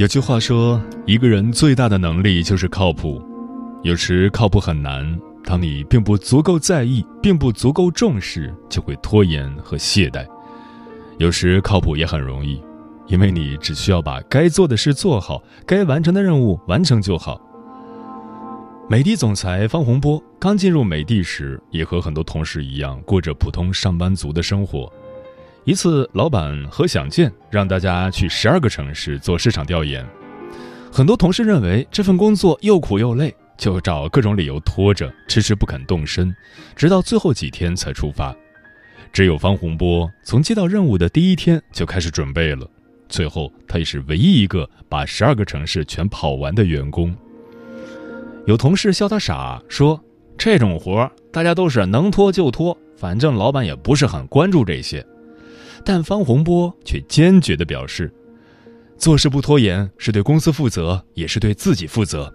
有句话说，一个人最大的能力就是靠谱。有时靠谱很难，当你并不足够在意，并不足够重视，就会拖延和懈怠。有时靠谱也很容易，因为你只需要把该做的事做好，该完成的任务完成就好。美的总裁方洪波刚进入美的时，也和很多同事一样，过着普通上班族的生活。一次，老板何享健让大家去十二个城市做市场调研，很多同事认为这份工作又苦又累，就找各种理由拖着，迟迟不肯动身，直到最后几天才出发。只有方洪波从接到任务的第一天就开始准备了，最后他也是唯一一个把十二个城市全跑完的员工。有同事笑他傻，说这种活大家都是能拖就拖，反正老板也不是很关注这些。但方洪波却坚决地表示，做事不拖延是对公司负责，也是对自己负责。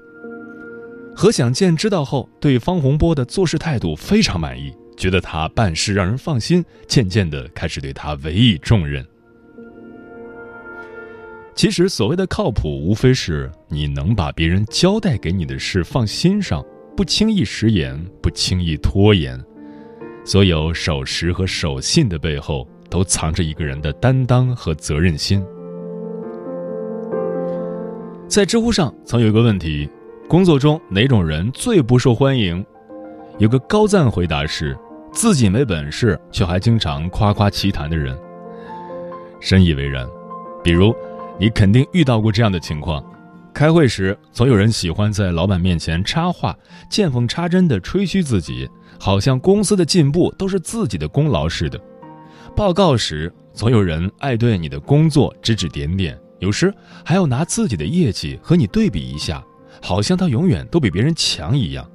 何享健知道后，对方洪波的做事态度非常满意，觉得他办事让人放心，渐渐地开始对他委以重任。其实，所谓的靠谱，无非是你能把别人交代给你的事放心上，不轻易食言，不轻易拖延。所有守时和守信的背后。都藏着一个人的担当和责任心。在知乎上曾有一个问题：工作中哪种人最不受欢迎？有个高赞回答是：自己没本事却还经常夸夸其谈的人。深以为然。比如，你肯定遇到过这样的情况：开会时总有人喜欢在老板面前插话，见缝插针地吹嘘自己，好像公司的进步都是自己的功劳似的。报告时，总有人爱对你的工作指指点点，有时还要拿自己的业绩和你对比一下，好像他永远都比别人强一样。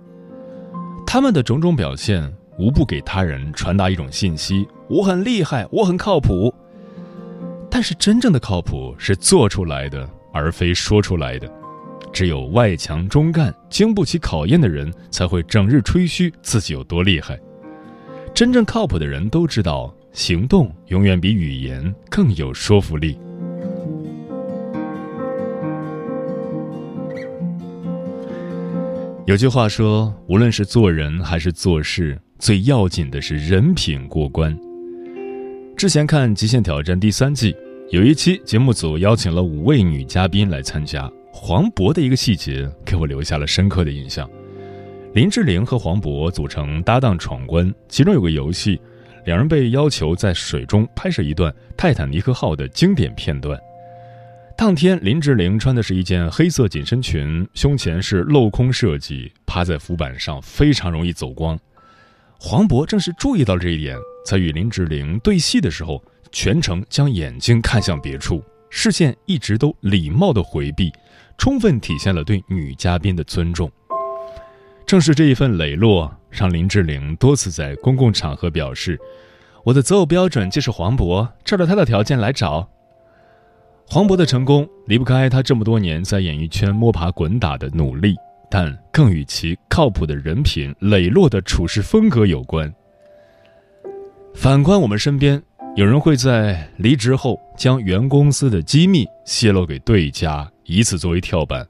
他们的种种表现，无不给他人传达一种信息：我很厉害，我很靠谱。但是，真正的靠谱是做出来的，而非说出来的。只有外强中干、经不起考验的人，才会整日吹嘘自己有多厉害。真正靠谱的人都知道。行动永远比语言更有说服力。有句话说，无论是做人还是做事，最要紧的是人品过关。之前看《极限挑战》第三季，有一期节目组邀请了五位女嘉宾来参加，黄渤的一个细节给我留下了深刻的印象。林志玲和黄渤组成搭档闯关，其中有个游戏。两人被要求在水中拍摄一段泰坦尼克号的经典片段。当天，林志玲穿的是一件黑色紧身裙，胸前是镂空设计，趴在浮板上非常容易走光。黄渤正是注意到这一点，在与林志玲对戏的时候，全程将眼睛看向别处，视线一直都礼貌的回避，充分体现了对女嘉宾的尊重。正是这一份磊落，让林志玲多次在公共场合表示：“我的择偶标准就是黄渤，照着他的条件来找。”黄渤的成功离不开他这么多年在演艺圈摸爬滚打的努力，但更与其靠谱的人品、磊落的处事风格有关。反观我们身边，有人会在离职后将原公司的机密泄露给对家，以此作为跳板。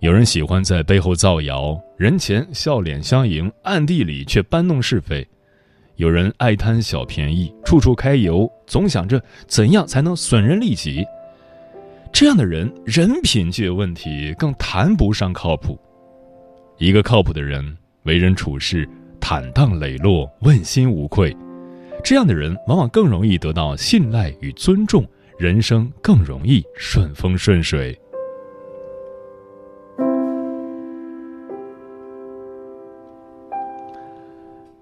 有人喜欢在背后造谣，人前笑脸相迎，暗地里却搬弄是非；有人爱贪小便宜，处处揩油，总想着怎样才能损人利己。这样的人人品就有问题，更谈不上靠谱。一个靠谱的人，为人处事坦荡磊落、问心无愧，这样的人往往更容易得到信赖与尊重，人生更容易顺风顺水。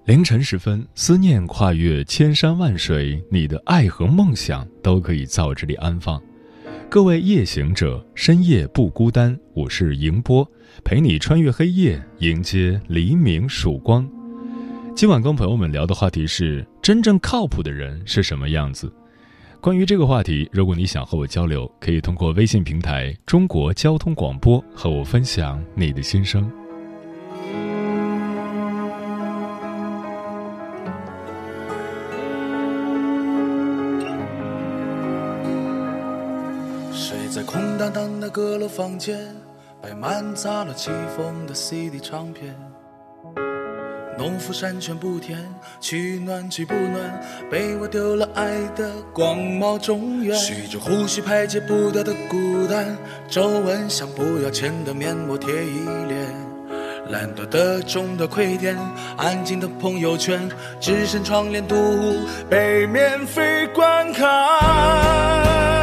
凌晨时分，思念跨越千山万水，你的爱和梦想都可以在我这里安放。各位夜行者，深夜不孤单，我是迎波，陪你穿越黑夜，迎接黎明曙光。今晚跟朋友们聊的话题是：真正靠谱的人是什么样子？关于这个话题，如果你想和我交流，可以通过微信平台“中国交通广播”和我分享你的心声。阁楼房间摆满杂了起风的 CD 唱片，农夫山泉不甜，取暖既不暖，被我丢了爱的广袤中原。吸着呼吸排解不掉的孤单，皱纹像不要钱的面膜贴一脸，懒惰的中的溃点，安静的朋友圈，只剩窗帘独户被免费观看。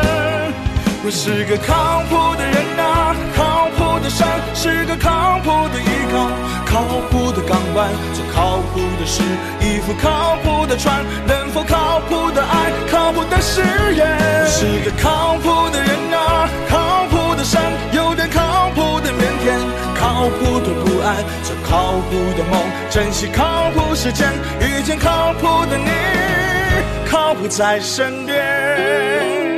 我是个靠谱的人啊，靠谱的山是个靠谱的依靠，靠谱的港湾做靠谱的事，一副靠谱的船，能否靠谱的爱，靠谱的誓言。我是个靠谱的人啊，靠谱的山有点靠谱的腼腆，靠谱的不安做靠谱的梦，珍惜靠谱时间，遇见靠谱的你，靠谱在身边。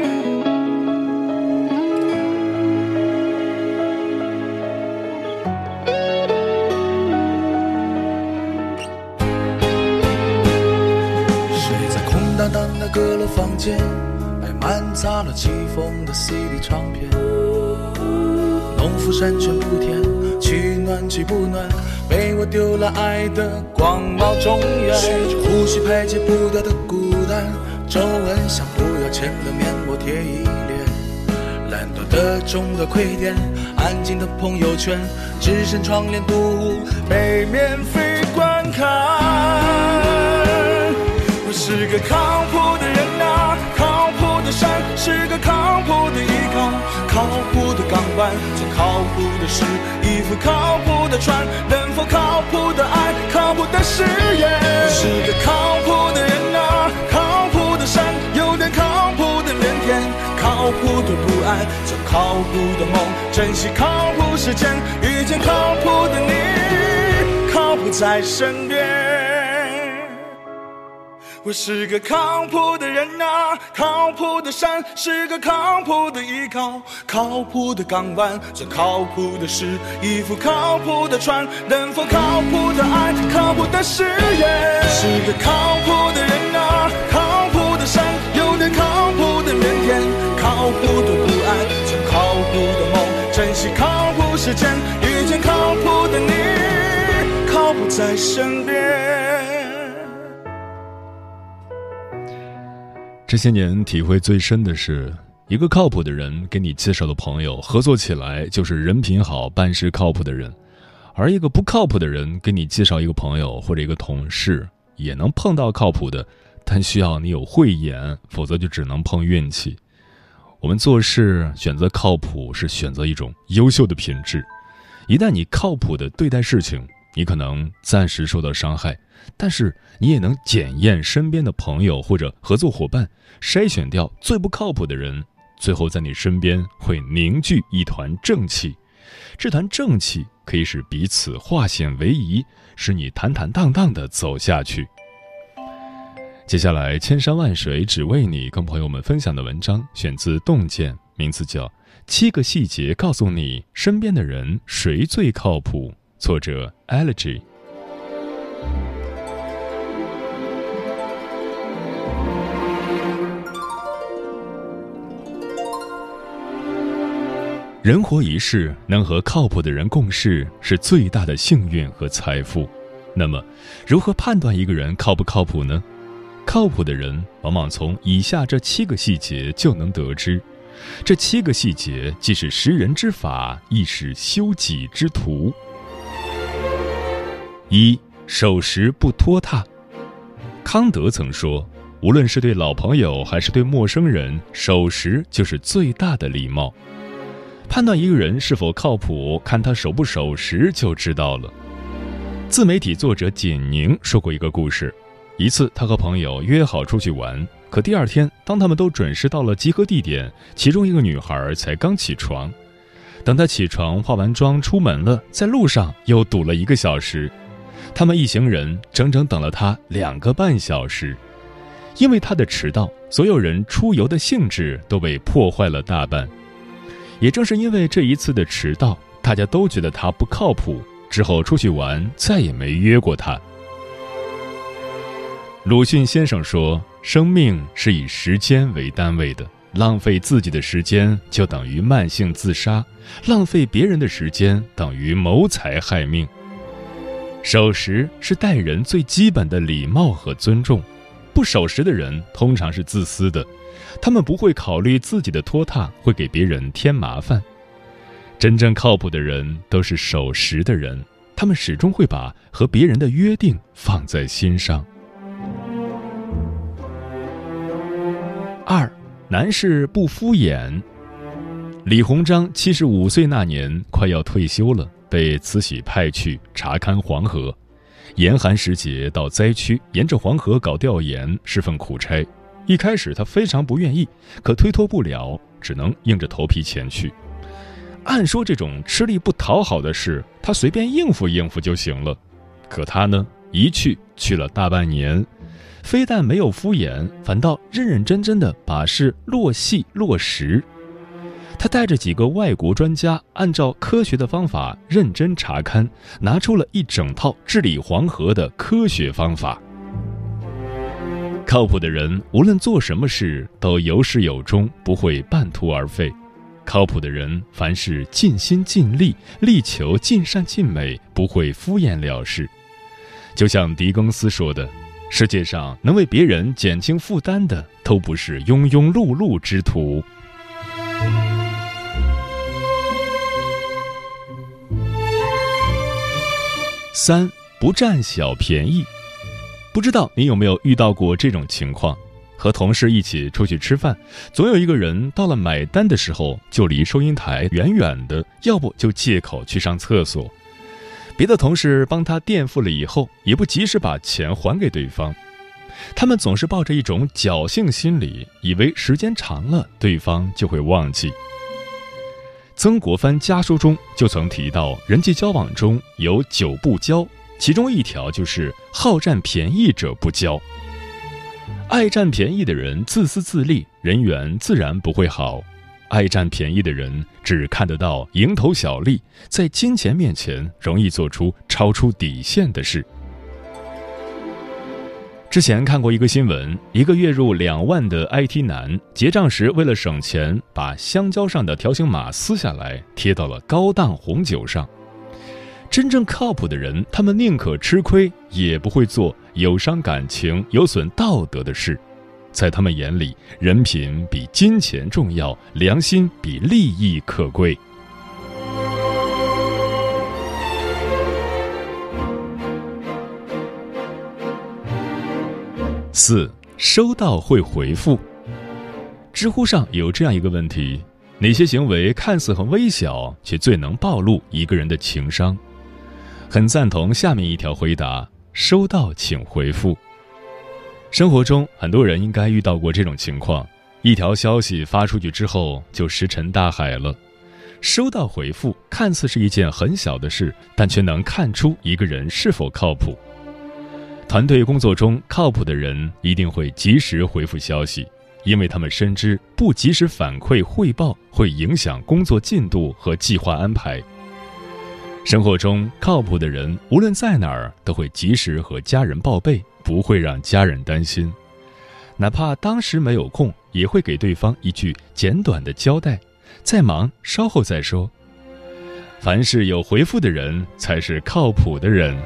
隔了房间摆满杂了起风的 CD 唱片，农夫山泉不甜，取暖既不暖，被我丢了爱的广袤中原。学着呼吸排解不掉的孤单，皱纹像不要钱的面膜贴一脸，懒惰的中的亏点，安静的朋友圈，只剩窗帘独户被免费观看。是个靠谱的人啊，靠谱的山是个靠谱的依靠，靠谱的港湾做靠谱的事，一副靠谱的船，能否靠谱的爱，靠谱的誓言。是个靠谱的人啊，靠谱的山有点靠谱的腼腆，靠谱的不安做靠谱的梦，珍惜靠谱时间，遇见靠谱的你，靠谱在身边。我是个靠谱的人啊，靠谱的山是个靠谱的依靠，靠谱的港湾做靠谱的事，一副靠谱的船，能否靠谱的爱，靠谱的誓言。是个靠谱的人啊，靠谱的山有点靠谱的腼腆，靠谱的不安做靠谱的梦，珍惜靠谱时间，遇见靠谱的你，靠谱在身边。这些年体会最深的是，一个靠谱的人给你介绍的朋友，合作起来就是人品好、办事靠谱的人；而一个不靠谱的人给你介绍一个朋友或者一个同事，也能碰到靠谱的，但需要你有慧眼，否则就只能碰运气。我们做事选择靠谱，是选择一种优秀的品质。一旦你靠谱的对待事情，你可能暂时受到伤害。但是你也能检验身边的朋友或者合作伙伴，筛选掉最不靠谱的人，最后在你身边会凝聚一团正气。这团正气可以使彼此化险为夷，使你坦坦荡荡地走下去。接下来，千山万水只为你，跟朋友们分享的文章选自《洞见》，名字叫《七个细节告诉你身边的人谁最靠谱》，作者 Elegy。人活一世，能和靠谱的人共事是最大的幸运和财富。那么，如何判断一个人靠不靠谱呢？靠谱的人往往从以下这七个细节就能得知：这七个细节既是识人之法，亦是修己之途。一守时不拖沓。康德曾说：“无论是对老朋友还是对陌生人，守时就是最大的礼貌。”判断一个人是否靠谱，看他守不守时就知道了。自媒体作者简宁说过一个故事：一次，他和朋友约好出去玩，可第二天，当他们都准时到了集合地点，其中一个女孩才刚起床。等她起床、化完妆出门了，在路上又堵了一个小时。他们一行人整整等了他两个半小时，因为他的迟到，所有人出游的兴致都被破坏了大半。也正是因为这一次的迟到，大家都觉得他不靠谱，之后出去玩再也没约过他。鲁迅先生说：“生命是以时间为单位的，浪费自己的时间就等于慢性自杀，浪费别人的时间等于谋财害命。”守时是待人最基本的礼貌和尊重，不守时的人通常是自私的，他们不会考虑自己的拖沓会给别人添麻烦。真正靠谱的人都是守时的人，他们始终会把和别人的约定放在心上。二，男士不敷衍。李鸿章七十五岁那年，快要退休了。被慈禧派去查勘黄河，严寒时节到灾区沿着黄河搞调研是份苦差。一开始他非常不愿意，可推脱不了，只能硬着头皮前去。按说这种吃力不讨好的事，他随便应付应付就行了。可他呢，一去去了大半年，非但没有敷衍，反倒认认真真的把事落细落实。他带着几个外国专家，按照科学的方法认真查勘，拿出了一整套治理黄河的科学方法。靠谱的人，无论做什么事都有始有终，不会半途而废。靠谱的人，凡事尽心尽力，力求尽善尽美，不会敷衍了事。就像狄更斯说的：“世界上能为别人减轻负担的，都不是庸庸碌碌之徒。”三不占小便宜，不知道你有没有遇到过这种情况？和同事一起出去吃饭，总有一个人到了买单的时候就离收银台远远的，要不就借口去上厕所。别的同事帮他垫付了以后，也不及时把钱还给对方。他们总是抱着一种侥幸心理，以为时间长了对方就会忘记。曾国藩家书中就曾提到，人际交往中有九不交，其中一条就是好占便宜者不交。爱占便宜的人自私自利，人缘自然不会好；爱占便宜的人只看得到蝇头小利，在金钱面前容易做出超出底线的事。之前看过一个新闻，一个月入两万的 IT 男结账时为了省钱，把香蕉上的条形码撕下来贴到了高档红酒上。真正靠谱的人，他们宁可吃亏，也不会做有伤感情、有损道德的事。在他们眼里，人品比金钱重要，良心比利益可贵。四收到会回复。知乎上有这样一个问题：哪些行为看似很微小，却最能暴露一个人的情商？很赞同下面一条回答：收到请回复。生活中很多人应该遇到过这种情况：一条消息发出去之后就石沉大海了。收到回复看似是一件很小的事，但却能看出一个人是否靠谱。团队工作中，靠谱的人一定会及时回复消息，因为他们深知不及时反馈汇报会影响工作进度和计划安排。生活中，靠谱的人无论在哪儿都会及时和家人报备，不会让家人担心，哪怕当时没有空，也会给对方一句简短的交代：“再忙，稍后再说。”凡是有回复的人，才是靠谱的人。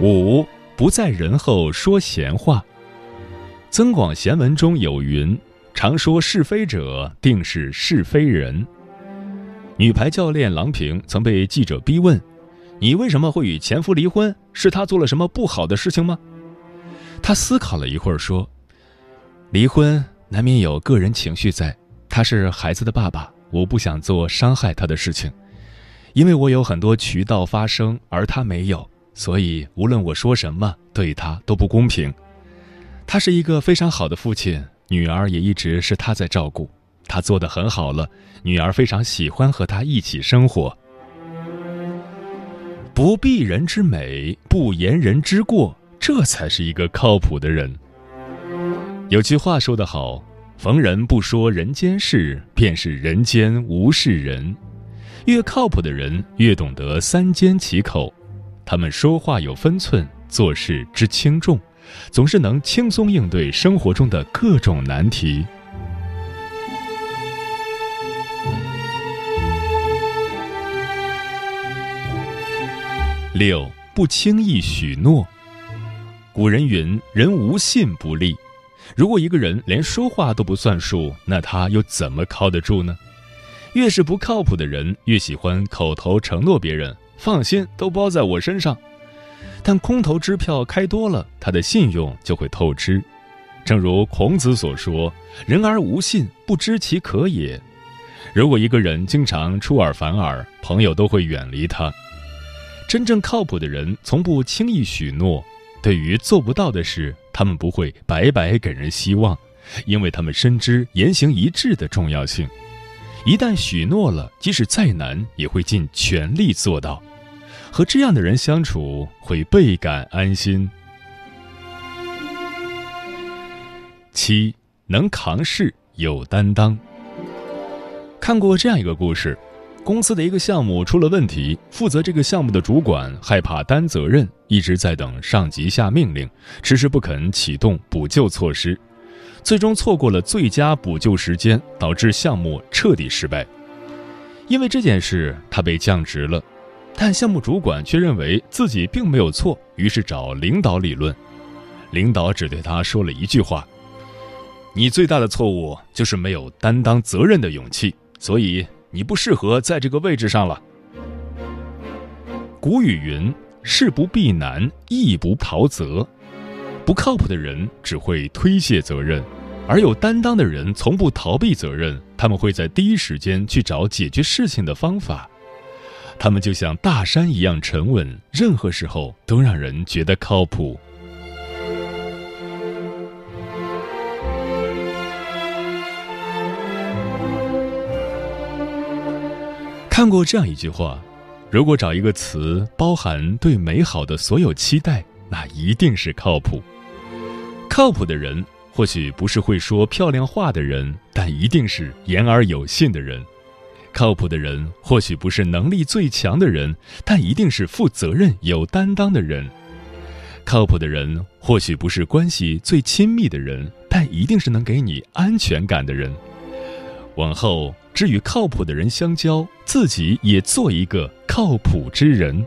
五不在人后说闲话。增广贤文中有云：“常说是非者，定是是非人。”女排教练郎平曾被记者逼问：“你为什么会与前夫离婚？是他做了什么不好的事情吗？”她思考了一会儿说：“离婚难免有个人情绪在，他是孩子的爸爸，我不想做伤害他的事情，因为我有很多渠道发声，而他没有，所以无论我说什么，对他都不公平。”他是一个非常好的父亲，女儿也一直是他在照顾，他做的很好了，女儿非常喜欢和他一起生活。不避人之美，不言人之过，这才是一个靠谱的人。有句话说得好：“逢人不说人间事，便是人间无事人。”越靠谱的人，越懂得三缄其口，他们说话有分寸，做事知轻重。总是能轻松应对生活中的各种难题。六不轻易许诺。古人云：“人无信不立。”如果一个人连说话都不算数，那他又怎么靠得住呢？越是不靠谱的人，越喜欢口头承诺别人：“放心，都包在我身上。”但空头支票开多了，他的信用就会透支。正如孔子所说：“人而无信，不知其可也。”如果一个人经常出尔反尔，朋友都会远离他。真正靠谱的人从不轻易许诺，对于做不到的事，他们不会白白给人希望，因为他们深知言行一致的重要性。一旦许诺了，即使再难，也会尽全力做到。和这样的人相处会倍感安心。七能扛事有担当。看过这样一个故事：公司的一个项目出了问题，负责这个项目的主管害怕担责任，一直在等上级下命令，迟迟不肯启动补救措施，最终错过了最佳补救时间，导致项目彻底失败。因为这件事，他被降职了。但项目主管却认为自己并没有错，于是找领导理论。领导只对他说了一句话：“你最大的错误就是没有担当责任的勇气，所以你不适合在这个位置上了。”古语云：“事不避难，义不逃责。”不靠谱的人只会推卸责任，而有担当的人从不逃避责任，他们会在第一时间去找解决事情的方法。他们就像大山一样沉稳，任何时候都让人觉得靠谱。看过这样一句话：如果找一个词包含对美好的所有期待，那一定是靠谱。靠谱的人或许不是会说漂亮话的人，但一定是言而有信的人。靠谱的人或许不是能力最强的人，但一定是负责任、有担当的人。靠谱的人或许不是关系最亲密的人，但一定是能给你安全感的人。往后只与靠谱的人相交，自己也做一个靠谱之人。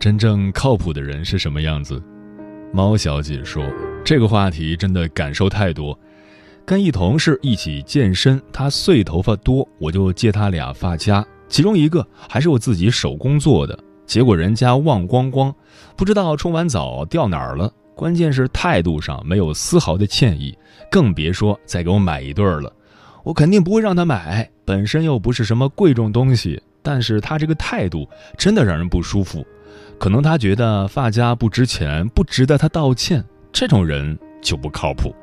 真正靠谱的人是什么样子？猫小姐说：“这个话题真的感受太多。跟一同事一起健身，他碎头发多，我就借他俩发夹，其中一个还是我自己手工做的。结果人家忘光光，不知道冲完澡掉哪儿了。关键是态度上没有丝毫的歉意，更别说再给我买一对儿了。我肯定不会让他买，本身又不是什么贵重东西，但是他这个态度真的让人不舒服。”可能他觉得发夹不值钱，不值得他道歉。这种人就不靠谱。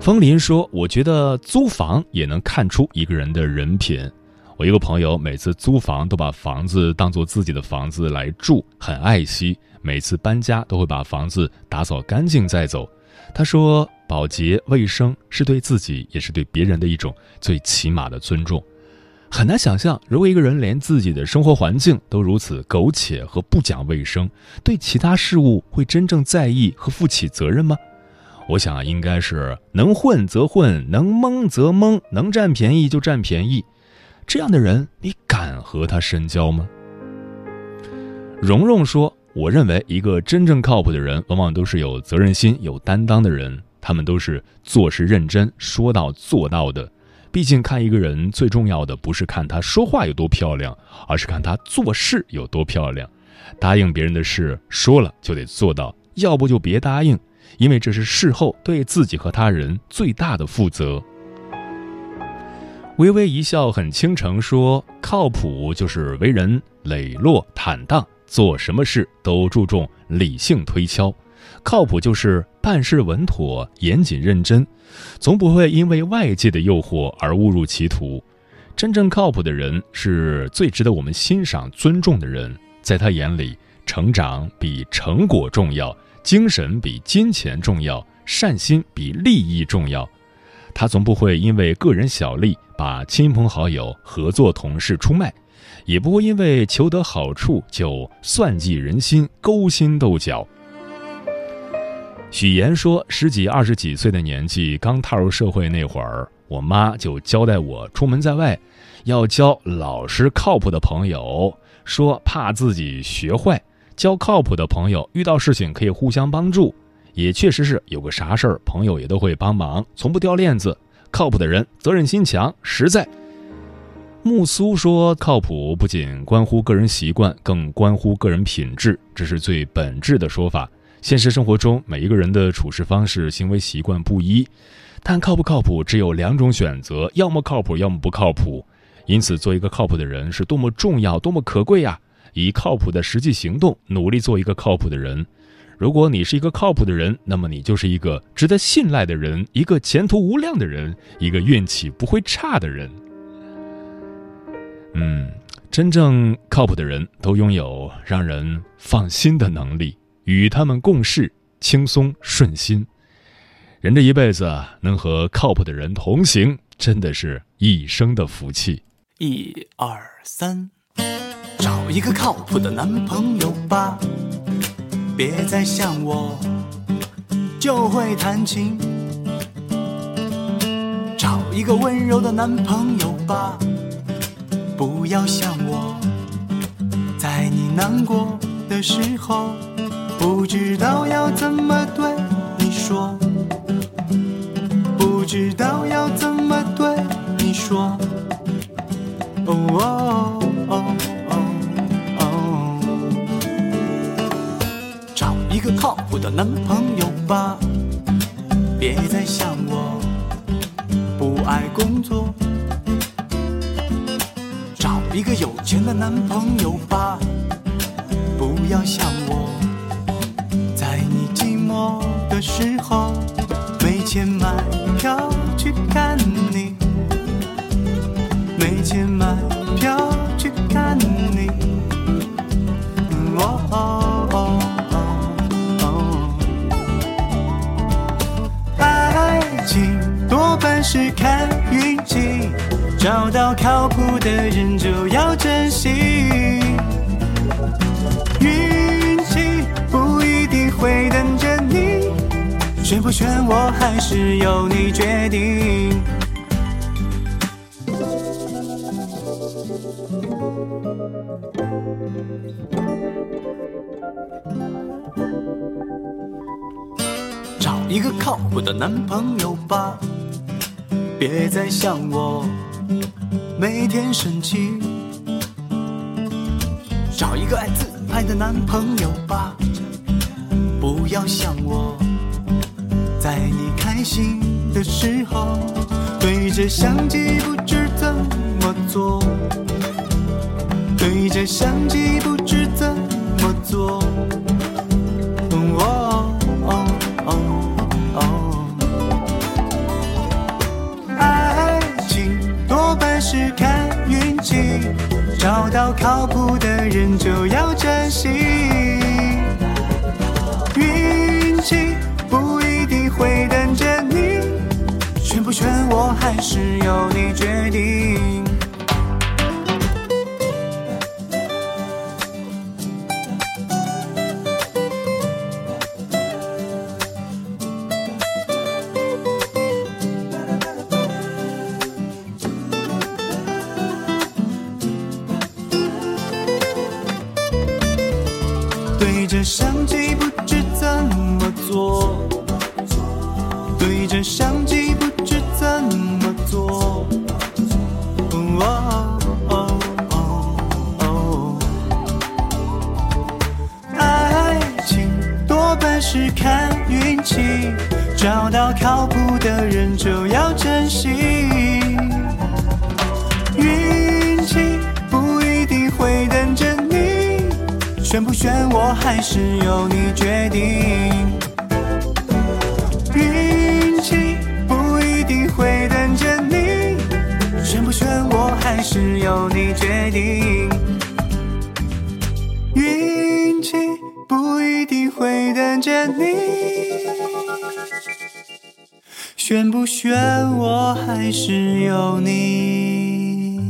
风林说：“我觉得租房也能看出一个人的人品。我一个朋友每次租房都把房子当做自己的房子来住，很爱惜。每次搬家都会把房子打扫干净再走。他说，保洁卫生是对自己也是对别人的一种最起码的尊重。很难想象，如果一个人连自己的生活环境都如此苟且和不讲卫生，对其他事物会真正在意和负起责任吗？”我想应该是能混则混，能蒙则蒙，能占便宜就占便宜。这样的人，你敢和他深交吗？蓉蓉说：“我认为一个真正靠谱的人，往往都是有责任心、有担当的人。他们都是做事认真、说到做到的。毕竟看一个人，最重要的不是看他说话有多漂亮，而是看他做事有多漂亮。答应别人的事，说了就得做到，要不就别答应。”因为这是事后对自己和他人最大的负责。微微一笑很倾城说：“靠谱就是为人磊落坦荡，做什么事都注重理性推敲；靠谱就是办事稳妥、严谨认真，从不会因为外界的诱惑而误入歧途。真正靠谱的人是最值得我们欣赏、尊重的人，在他眼里，成长比成果重要。”精神比金钱重要，善心比利益重要。他从不会因为个人小利把亲朋好友、合作同事出卖，也不会因为求得好处就算计人心、勾心斗角。许岩说：“十几、二十几岁的年纪，刚踏入社会那会儿，我妈就交代我出门在外，要交老实靠谱的朋友，说怕自己学坏。”交靠谱的朋友，遇到事情可以互相帮助，也确实是有个啥事儿，朋友也都会帮忙，从不掉链子。靠谱的人，责任心强，实在。木苏说，靠谱不仅关乎个人习惯，更关乎个人品质，这是最本质的说法。现实生活中，每一个人的处事方式、行为习惯不一，但靠不靠谱只有两种选择：要么靠谱，要么不靠谱。因此，做一个靠谱的人是多么重要，多么可贵呀！以靠谱的实际行动努力做一个靠谱的人。如果你是一个靠谱的人，那么你就是一个值得信赖的人，一个前途无量的人，一个运气不会差的人。嗯，真正靠谱的人都拥有让人放心的能力，与他们共事轻松顺心。人这一辈子能和靠谱的人同行，真的是一生的福气。一二三。找一个靠谱的男朋友吧，别再想我就会弹琴。找一个温柔的男朋友吧，不要想我，在你难过的时候，不知道要怎么对你说，不知道要怎么对你说。哦哦哦哦，找一个。靠谱的男朋友吧，别再想我不爱工作。找一个有钱的男朋友吧，不要想我，找到靠谱的人就要珍惜。运气不一定会等着你，选不选我还是由你决定。找一个靠谱的男朋友吧。别再想我，每天生气。找一个爱自拍的男朋友吧，不要想我，在你开心的时候，对着相机不知怎么做，对着相机不知怎么做。只看运气找到靠谱的人就要珍惜。运气不一定会等着你选不选我还是由你决定。找到靠谱的人就要珍惜。运气不一定会等着你，选不选我还是由你决定。运气不一定会等着你，选不选我还是由你决定。运气不一定会等着你，选不选我还是由你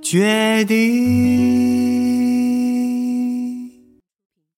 决定。